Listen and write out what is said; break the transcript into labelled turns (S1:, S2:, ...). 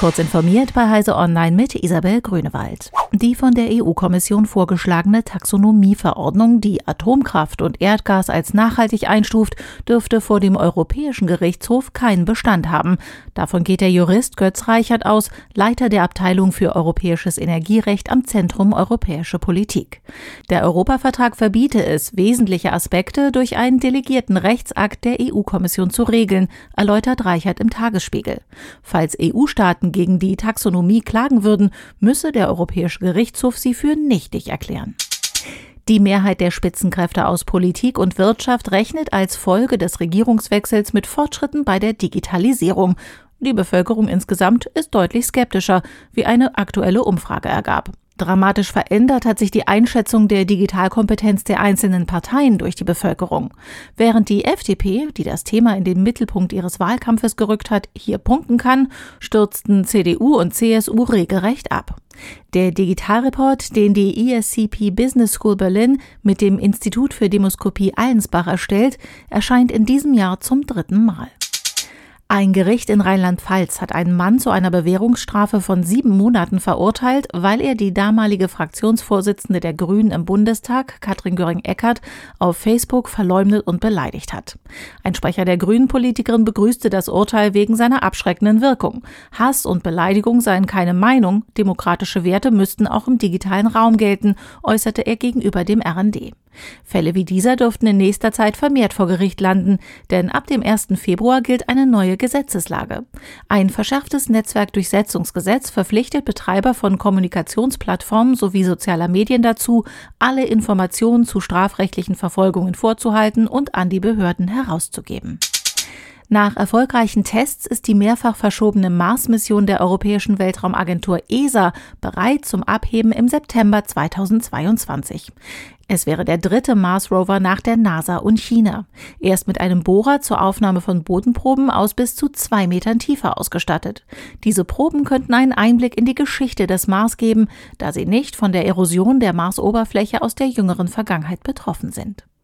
S1: Kurz informiert bei Heise Online mit Isabel Grünewald. Die von der EU-Kommission vorgeschlagene Taxonomieverordnung, die Atomkraft und Erdgas als nachhaltig einstuft, dürfte vor dem Europäischen Gerichtshof keinen Bestand haben. Davon geht der Jurist Götz Reichert aus, Leiter der Abteilung für europäisches Energierecht am Zentrum Europäische Politik. Der Europavertrag verbiete es, wesentliche Aspekte durch einen delegierten Rechtsakt der EU-Kommission zu regeln, erläutert Reichert im Tagesspiegel. Falls EU-Staaten gegen die Taxonomie klagen würden, müsse der Europäische Gerichtshof sie für nichtig erklären. Die Mehrheit der Spitzenkräfte aus Politik und Wirtschaft rechnet als Folge des Regierungswechsels mit Fortschritten bei der Digitalisierung. Die Bevölkerung insgesamt ist deutlich skeptischer, wie eine aktuelle Umfrage ergab. Dramatisch verändert hat sich die Einschätzung der Digitalkompetenz der einzelnen Parteien durch die Bevölkerung. Während die FDP, die das Thema in den Mittelpunkt ihres Wahlkampfes gerückt hat, hier punkten kann, stürzten CDU und CSU regelrecht ab. Der Digitalreport, den die ESCP Business School Berlin mit dem Institut für Demoskopie Allensbach erstellt, erscheint in diesem Jahr zum dritten Mal. Ein Gericht in Rheinland-Pfalz hat einen Mann zu einer Bewährungsstrafe von sieben Monaten verurteilt, weil er die damalige Fraktionsvorsitzende der Grünen im Bundestag, Katrin Göring-Eckardt, auf Facebook verleumdet und beleidigt hat. Ein Sprecher der Grünen-Politikerin begrüßte das Urteil wegen seiner abschreckenden Wirkung. Hass und Beleidigung seien keine Meinung, demokratische Werte müssten auch im digitalen Raum gelten, äußerte er gegenüber dem RND. Fälle wie dieser dürften in nächster Zeit vermehrt vor Gericht landen, denn ab dem 1. Februar gilt eine neue Gesetzeslage. Ein verschärftes Netzwerkdurchsetzungsgesetz verpflichtet Betreiber von Kommunikationsplattformen sowie sozialer Medien dazu, alle Informationen zu strafrechtlichen Verfolgungen vorzuhalten und an die Behörden herauszugeben. Nach erfolgreichen Tests ist die mehrfach verschobene Mars-Mission der Europäischen Weltraumagentur ESA bereit zum Abheben im September 2022. Es wäre der dritte Mars-Rover nach der NASA und China. Er ist mit einem Bohrer zur Aufnahme von Bodenproben aus bis zu zwei Metern Tiefe ausgestattet. Diese Proben könnten einen Einblick in die Geschichte des Mars geben, da sie nicht von der Erosion der Marsoberfläche aus der jüngeren Vergangenheit betroffen sind.